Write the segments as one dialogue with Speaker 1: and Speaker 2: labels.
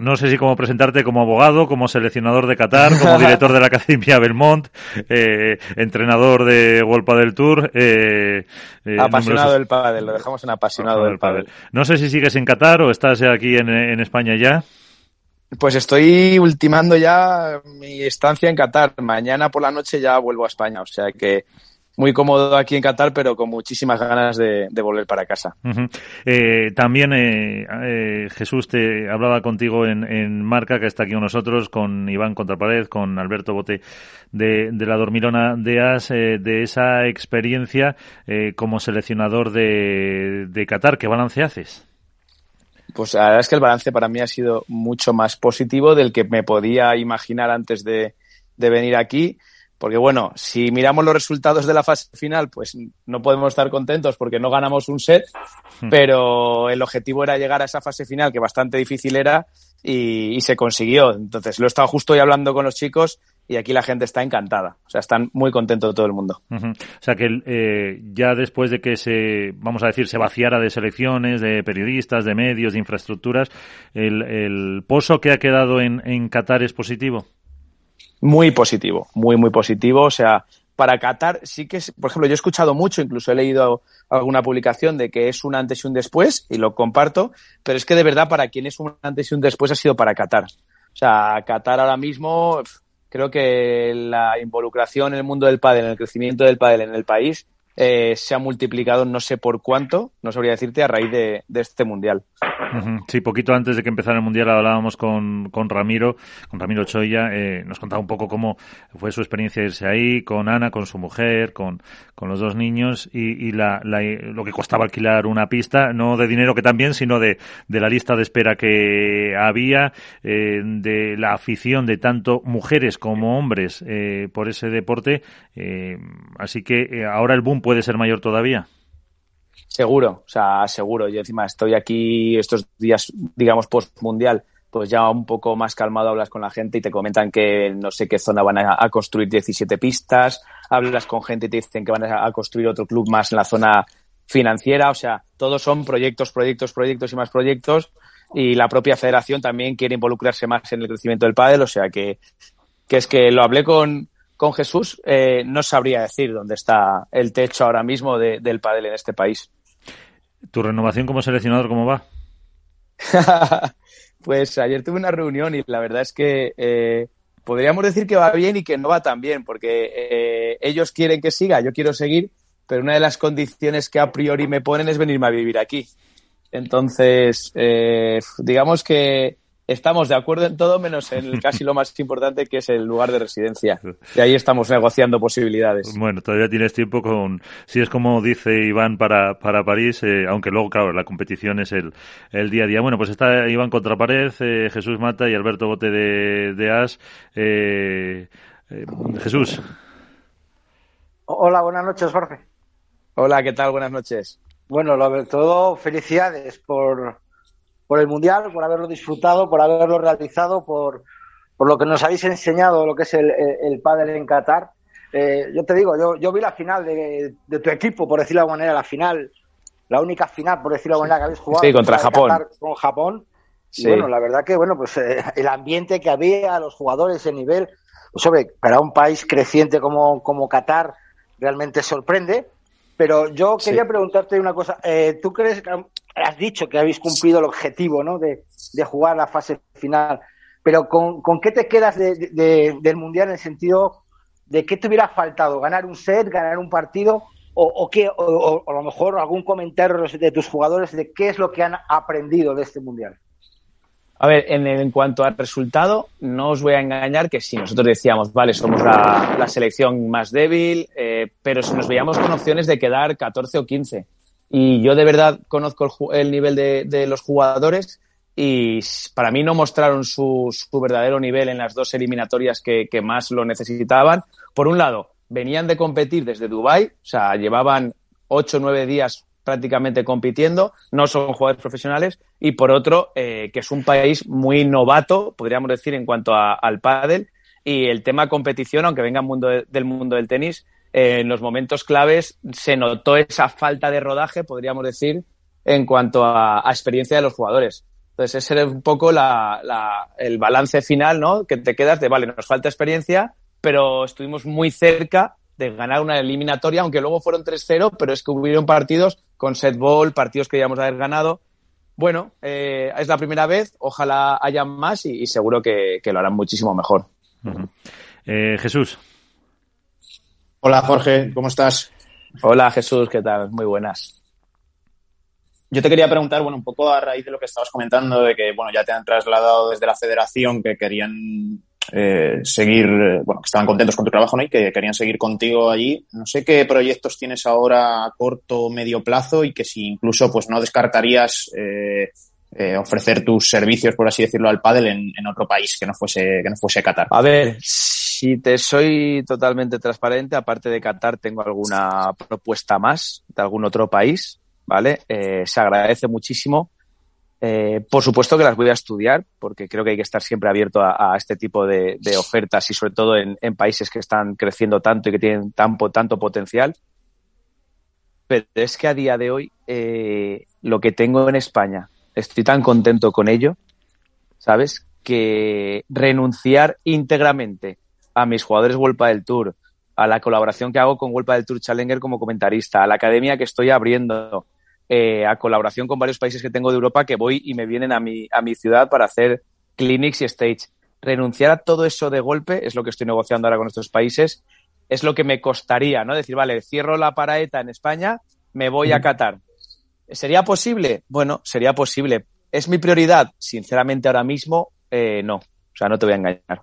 Speaker 1: no sé si cómo presentarte como abogado, como seleccionador de Qatar, como director de la Academia Belmont, eh, entrenador de World del Tour. Eh,
Speaker 2: eh, apasionado del pádel, lo dejamos en apasionado del pádel.
Speaker 1: No sé si sigues en Qatar o estás aquí en, en España ya.
Speaker 2: Pues estoy ultimando ya mi estancia en Qatar. Mañana por la noche ya vuelvo a España, o sea que muy cómodo aquí en Qatar, pero con muchísimas ganas de, volver para casa.
Speaker 1: Eh, también eh, eh, Jesús te hablaba contigo en, Marca, que está aquí con nosotros, con Iván Contrapared, con Alberto Bote de, la Dormilona de As, de esa experiencia como seleccionador de, de Qatar. ¿Qué balance haces?
Speaker 2: Pues la verdad es que el balance para mí ha sido mucho más positivo del que me podía imaginar antes de, de venir aquí. Porque bueno, si miramos los resultados de la fase final, pues no podemos estar contentos porque no ganamos un set, hmm. pero el objetivo era llegar a esa fase final, que bastante difícil era, y, se consiguió. Entonces, lo he estado justo hoy hablando con los chicos y aquí la gente está encantada. O sea, están muy contentos todo el mundo.
Speaker 1: O sea, que eh, ya después de que se, vamos a decir, se vaciara de selecciones, de periodistas, de medios, de infraestructuras, el, el pozo que ha quedado en, en Qatar es positivo.
Speaker 2: Muy positivo, muy, muy positivo. O sea, para Qatar sí que es, por ejemplo, yo he escuchado mucho, incluso he leído alguna publicación de que es un antes y un después, y lo comparto, pero es que de verdad para quien es un antes y un después ha sido para Qatar. O sea, Qatar ahora mismo, creo que la involucración en el mundo del pádel, en el crecimiento del pádel en el país, eh, se ha multiplicado no sé por cuánto, no sabría decirte, a raíz de, este mundial.
Speaker 1: Sí, poquito antes de que empezara el mundial hablábamos con, con Ramiro, con Ramiro Choya, eh, nos contaba un poco cómo fue su experiencia irse ahí, con Ana, con su mujer, con, con los dos niños y, la, lo que costaba alquilar una pista, no de dinero que también, sino de, de la lista de espera que había, eh, de la afición de tanto mujeres como hombres por ese deporte. así que ahora el boom puede ser mayor todavía.
Speaker 2: Seguro, o sea, seguro. Yo encima estoy aquí estos días, digamos, post mundial, pues ya un poco más calmado hablas con la gente y te comentan que no sé qué zona van a, construir 17 pistas, hablas con gente y te dicen que van a, construir otro club más en la zona financiera, o sea, todos son proyectos, proyectos, proyectos y más proyectos y la propia federación también quiere involucrarse más en el crecimiento del pádel, o sea que, que es que lo hablé con, con Jesús, eh, no sabría decir dónde está el techo ahora mismo del pádel en este país.
Speaker 1: ¿Tu renovación como seleccionador cómo va?
Speaker 2: pues ayer tuve una reunión y la verdad es que eh, podríamos decir que va bien y que no va tan bien, porque eh, ellos quieren que siga, yo quiero seguir, pero una de las condiciones que a priori me ponen es venirme a vivir aquí. Entonces, digamos que estamos de acuerdo en todo menos en casi lo más importante que es el lugar de residencia. Y ahí estamos negociando posibilidades.
Speaker 1: Bueno, todavía tienes tiempo con, si es como dice Iván para, para París, eh, aunque luego, claro, la competición es el, el día a día. Bueno, pues está Iván Contrapared, eh, Jesús Mata y Alberto Bote de, de As. Eh, Jesús.
Speaker 3: Hola, buenas noches, Jorge.
Speaker 2: Hola, ¿qué tal? Buenas noches.
Speaker 3: Bueno, lo todo, felicidades por por el Mundial, por haberlo disfrutado, por haberlo realizado, por, por lo que nos habéis enseñado lo que es el, el, pádel en Qatar. Eh, yo te digo, yo, yo vi la final de, de, tu equipo, por decirlo de alguna manera, la final, la única final, por decirlo de alguna manera, que habéis jugado.
Speaker 2: Sí, contra Japón.
Speaker 3: con Japón. Y bueno, la verdad que, bueno, pues eh, el ambiente que había, los jugadores, el nivel, pues sobre, para un país creciente como, como Qatar, realmente sorprende. Pero yo quería preguntarte una cosa. Eh, ¿Tú crees que has dicho que habéis cumplido el objetivo ¿no? de, jugar la fase final, pero ¿con, qué te quedas del Mundial en el sentido de qué te hubiera faltado? ¿Ganar un set, ganar un partido? ¿O, qué, o, a lo mejor algún comentario de tus jugadores de qué es lo que han aprendido de este Mundial?
Speaker 2: A ver, en, cuanto al resultado, no os voy a engañar que si nosotros decíamos, vale, somos la, selección más débil, eh, pero si nos veíamos con opciones de quedar 14 o 15. Y yo de verdad conozco el, nivel de, los jugadores y para mí no mostraron su, verdadero nivel en las dos eliminatorias que, más lo necesitaban. Por un lado, venían de competir desde Dubái, o sea, llevaban ocho o nueve días prácticamente compitiendo, no son jugadores profesionales, y por otro, eh, que es un país muy novato, podríamos decir, en cuanto al pádel, y el tema competición, aunque venga mundo del mundo del tenis, en los momentos claves se notó esa falta de rodaje, podríamos decir, en cuanto a, experiencia de los jugadores. Entonces, ese es un poco la, el balance final, ¿no? Que te quedas de, vale, nos falta experiencia, pero estuvimos muy cerca de ganar una eliminatoria, aunque luego fueron 3-0, pero es que hubieron partidos con set ball, partidos que íbamos a haber ganado. Bueno, eh, es la primera vez, ojalá haya más y, seguro que, lo harán muchísimo mejor.
Speaker 1: Eh, Jesús.
Speaker 4: Hola Jorge, ¿cómo estás?
Speaker 2: Hola Jesús, ¿qué tal? Muy buenas.
Speaker 4: Yo te quería preguntar, bueno, un poco a raíz de lo que estabas comentando, de que, bueno, ya te han trasladado desde la federación que querían eh, seguir, eh, bueno, que estaban contentos con tu trabajo, ¿no? Y que querían seguir contigo allí. No sé qué proyectos tienes ahora a corto o medio plazo y que si incluso, pues, no descartarías eh, ofrecer tus servicios, por así decirlo, al pádel en, otro país que no fuese que no fuese Qatar.
Speaker 2: A ver, si te soy totalmente transparente, aparte de Qatar, tengo alguna propuesta más de algún otro país, ¿vale? se agradece muchísimo eh, por supuesto que las voy a estudiar, porque creo que hay que estar siempre abierto a, este tipo de, ofertas y sobre todo en, países que están creciendo tanto y que tienen tanto potencial. Pero es que a día de hoy eh, lo que tengo en España, estoy tan contento con ello, ¿sabes? Que renunciar íntegramente a mis jugadores World del Tour, a la colaboración que hago con World del Tour Challenger como comentarista, a la academia que estoy abriendo, eh, a colaboración con varios países que tengo de Europa que voy y me vienen a mi, a mi ciudad para hacer clinics y stage. Renunciar a todo eso de golpe es lo que estoy negociando ahora con estos países. Es lo que me costaría, ¿no? Decir, vale, cierro la paraeta en España, me voy a Qatar. ¿Sería posible? Bueno, sería posible. ¿Es mi prioridad? Sinceramente, ahora mismo, eh, no. O sea, no te voy a engañar.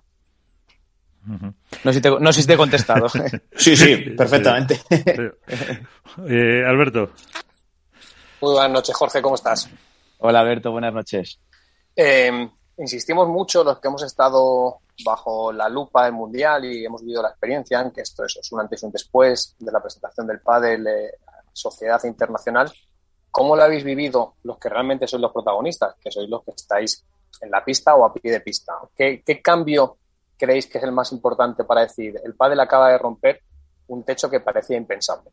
Speaker 2: No, sé si te, no sé si te he contestado.
Speaker 4: sí, sí, perfectamente.
Speaker 1: Eh, Alberto.
Speaker 5: Muy buenas noches, Jorge, ¿cómo estás?
Speaker 2: Hola, Alberto, buenas noches.
Speaker 5: Eh, insistimos mucho los que hemos estado bajo la lupa del Mundial y hemos vivido la experiencia en que esto es, un antes y un después de la presentación del pádel eh, a la sociedad internacional. ¿Cómo lo habéis vivido los que realmente sois los protagonistas, que sois los que estáis en la pista o a pie de pista? ¿Qué, qué cambio creéis que es el más importante para decir el pádel acaba de romper un techo que parecía impensable?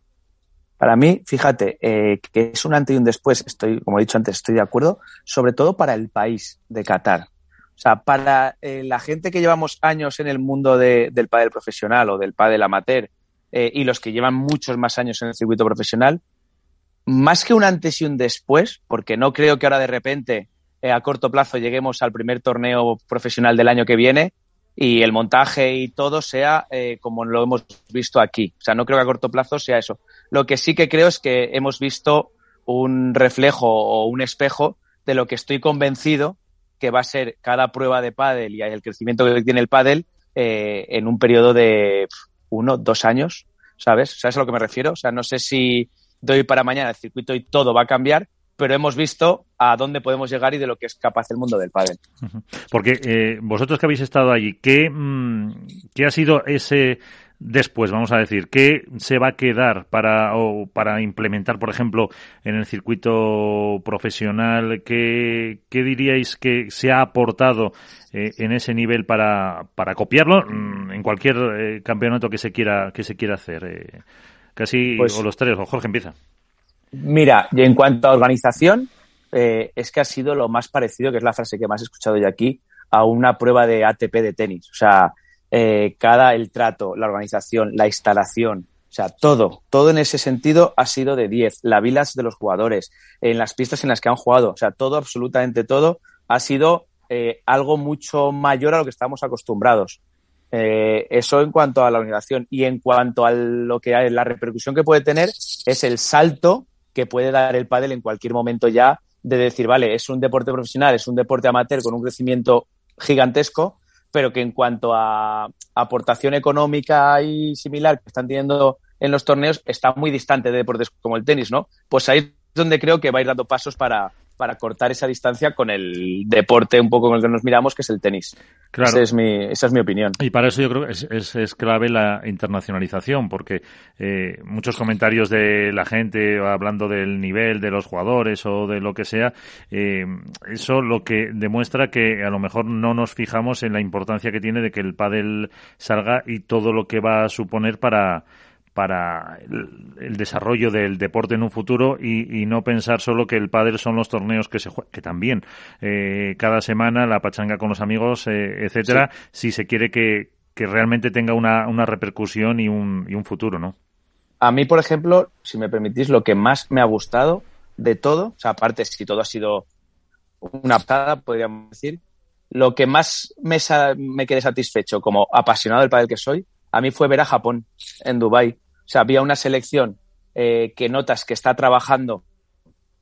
Speaker 2: Para mí, fíjate, eh, que es un antes y un después, estoy, como he dicho antes, estoy de acuerdo, sobre todo para el país de Qatar. O sea, para eh, la gente que llevamos años en el mundo del pádel profesional o del pádel amateur eh, y los que llevan muchos más años en el circuito profesional, más que un antes y un después, porque no creo que ahora de repente a corto plazo lleguemos al primer torneo profesional del año que viene y el montaje y todo sea como lo hemos visto aquí. O sea, no creo que a corto plazo sea eso. Lo que sí que creo es que hemos visto un reflejo o un espejo de lo que estoy convencido que va a ser cada prueba de pádel y el crecimiento que tiene el pádel eh, en un periodo de uno, dos años, ¿sabes? ¿Sabes a lo que me refiero? O sea, no sé si doy para mañana el circuito y todo va a cambiar, pero hemos visto a dónde podemos llegar y de lo que es capaz el mundo del pádel.
Speaker 1: Porque eh, vosotros que habéis estado allí, ¿qué, mm, ¿qué ha sido ese después, vamos a decir, qué se va a quedar para, o para implementar, por ejemplo, en el circuito profesional? ¿Qué, qué diríais que se ha aportado eh, en ese nivel para, para copiarlo mm, en cualquier eh, campeonato que se quiera, que se quiera hacer? Eh, casi, pues o los tres, o Jorge empieza.
Speaker 2: Mira, y en cuanto a organización, es que ha sido lo más parecido, que es la frase que más he escuchado yo aquí, a una prueba de ATP de tenis. O sea, eh, cada el trato, la organización, la instalación, o sea, todo, todo en ese sentido ha sido de 10. La vilas de los jugadores, en las pistas en las que han jugado, o sea, todo, absolutamente todo, ha sido eh, algo mucho mayor a lo que estamos acostumbrados. Eh, eso en cuanto a la organización y en cuanto a lo que hay, la repercusión que puede tener es el salto que puede dar el pádel en cualquier momento ya de decir, vale, es un deporte profesional, es un deporte amateur con un crecimiento gigantesco, pero que en cuanto a aportación económica y similar que están teniendo en los torneos, está muy distante de deportes como el tenis, ¿no? Pues ahí es donde creo que va a ir dando pasos para, para cortar esa distancia con el deporte un poco con el que nos miramos, que es el tenis. Claro. Esa es mi, esa es mi opinión.
Speaker 1: Y para eso yo creo que es, es, clave la internacionalización, porque eh, muchos comentarios de la gente hablando del nivel de los jugadores o de lo que sea, eh, eso lo que demuestra que a lo mejor no nos fijamos en la importancia que tiene de que el pádel salga y todo lo que va a suponer para para el, desarrollo del deporte en un futuro y, no pensar solo que el pádel son los torneos que se juegan, que también eh, cada semana la pachanga con los amigos, eh, etcétera, si se quiere que, que realmente tenga una, una repercusión y un, y un futuro, ¿no?
Speaker 2: A mí, por ejemplo, si me permitís, lo que más me ha gustado de todo, o sea, aparte si todo ha sido una pasada, podríamos decir, lo que más me, me quedé satisfecho como apasionado del padre que soy, a mí fue ver a Japón en Dubai. O sea, había una selección eh, que notas que está trabajando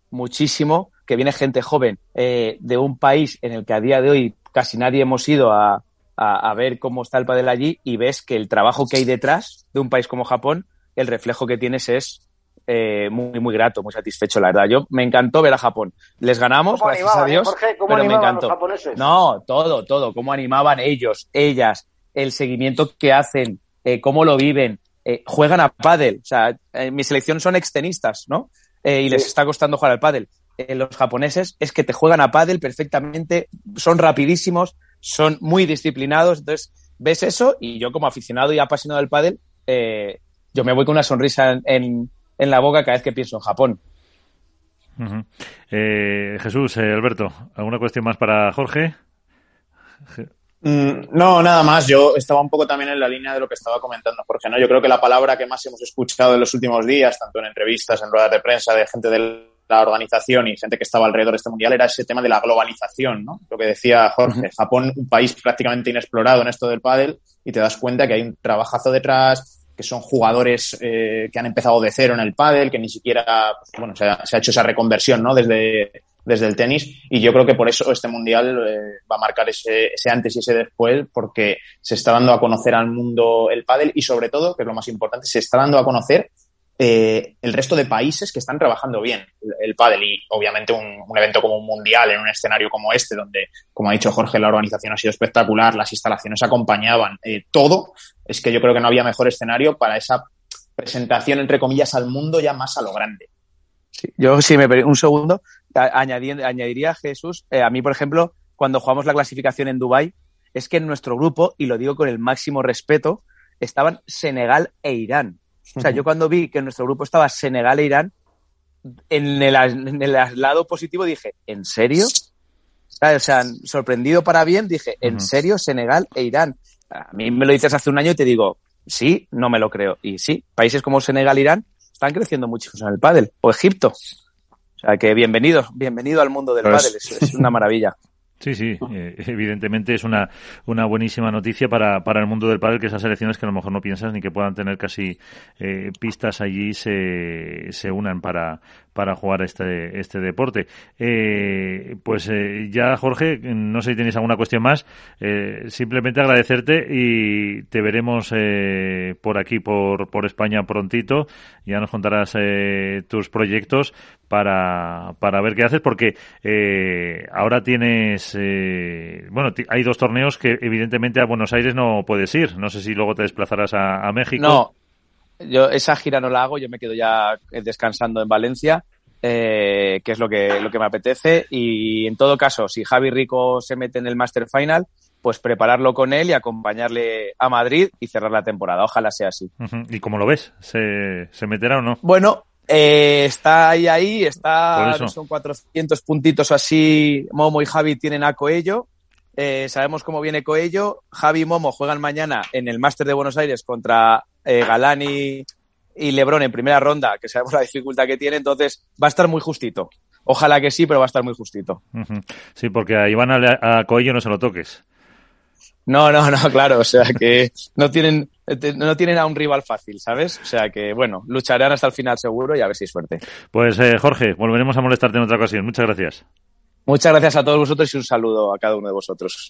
Speaker 2: muchísimo, que viene gente joven eh, de un país en el que a día de hoy casi nadie hemos ido a, a, ver cómo está el padel allí y ves que el trabajo que hay detrás de un país como Japón, el reflejo que tienes es eh, muy, muy grato, muy satisfecho, la verdad. Yo me encantó ver a Japón. Les ganamos, gracias a Dios.
Speaker 3: ¿Cómo pero me encantó. Los japoneses?
Speaker 2: No, todo, todo. Cómo animaban ellos, ellas, el seguimiento que hacen, eh, cómo lo viven. Eh, juegan a pádel. O sea, en mi selección son extenistas, ¿no? y les está costando jugar al pádel. los japoneses es que te juegan a pádel perfectamente, son rapidísimos, son muy disciplinados. Entonces, ves eso y yo como aficionado y apasionado del pádel, yo me voy con una sonrisa en en la boca cada vez que pienso en Japón.
Speaker 1: Eh, Jesús, eh, Alberto, ¿alguna cuestión más para Jorge?
Speaker 4: Mm, no, nada más. Yo estaba un poco también en la línea de lo que estaba comentando Jorge. ¿no? Yo creo que la palabra que más hemos escuchado en los últimos días, tanto en entrevistas, en ruedas de prensa, de gente de la organización y gente que estaba alrededor de este mundial, era ese tema de la globalización, ¿no? Lo que decía Jorge. Japón, un país prácticamente inexplorado en esto del pádel, y te das cuenta que hay un trabajazo detrás, que son jugadores eh, que han empezado de cero en el pádel, que ni siquiera, pues, bueno, se ha, hecho esa reconversión, ¿no? Desde, desde el tenis y yo creo que por eso este mundial eh, va a marcar ese, ese, antes y ese después porque se está dando a conocer al mundo el pádel y sobre todo, que es lo más importante, se está dando a conocer eh, el resto de países que están trabajando bien el, pádel y obviamente un, evento como un mundial en un escenario como este donde, como ha dicho Jorge, la organización ha sido espectacular, las instalaciones acompañaban, eh, todo, es que yo creo que no había mejor escenario para esa presentación, entre comillas, al mundo ya más a lo grande.
Speaker 2: yo, si me un segundo, añadiría, Jesús, eh, a mí, por ejemplo, cuando jugamos la clasificación en Dubai es que en nuestro grupo, y lo digo con el máximo respeto, estaban Senegal e Irán. O sea, yo cuando vi que en nuestro grupo estaba Senegal e Irán, en el, en el lado positivo dije, ¿en serio? O sea, sorprendido para bien, dije, ¿en serio Senegal e Irán? A mí me lo dices hace un año y te digo, sí, no me lo creo. Y sí, países como Senegal e Irán están creciendo mucho en el pádel. O Egipto. O sea que bienvenido, bienvenido al mundo del pues pádel. es una maravilla.
Speaker 1: Sí, sí, eh, evidentemente es una, una buenísima noticia para, para el mundo del pádel que esas selecciones que a lo mejor no piensas ni que puedan tener casi eh, pistas allí se, se unan para, para jugar este, este deporte. Eh, pues eh, ya, Jorge, no sé si tenéis alguna cuestión más. Eh, simplemente agradecerte y te veremos eh, por aquí, por, por España prontito. Ya nos contarás eh, tus proyectos para, para ver qué haces, porque ahora tienes, bueno, hay dos torneos que evidentemente a Buenos Aires no puedes ir. No sé si luego te desplazarás a, a México.
Speaker 2: No, yo esa gira no la hago, yo me quedo ya descansando en Valencia, eh, que es lo que, lo que me apetece. Y en todo caso, si Javi Rico se mete en el Master Final, pues prepararlo con él y acompañarle a Madrid y cerrar la temporada. Ojalá sea así.
Speaker 1: ¿Y cómo lo ves? ¿Se, se meterá o no?
Speaker 2: Bueno, eh, está ahí, ahí, está, son 400 puntitos así. Momo y Javi tienen a Coello. Eh, sabemos cómo viene Coello. Javi y Momo juegan mañana en el Máster de Buenos Aires contra eh, Galani y Lebron en primera ronda, que sabemos la dificultad que tiene, entonces va a estar muy justito. Ojalá que sí, pero va a estar muy justito.
Speaker 1: Sí, porque a Iván a, Coello no se lo toques.
Speaker 2: No, no, no, claro, o sea que no tienen, no tienen a un rival fácil, ¿sabes? O sea que, bueno, lucharán hasta el final seguro y a ver si hay suerte.
Speaker 1: Pues eh, Jorge, volveremos a molestarte en otra ocasión. Muchas gracias.
Speaker 2: Muchas gracias a todos vosotros y un saludo a cada uno de vosotros.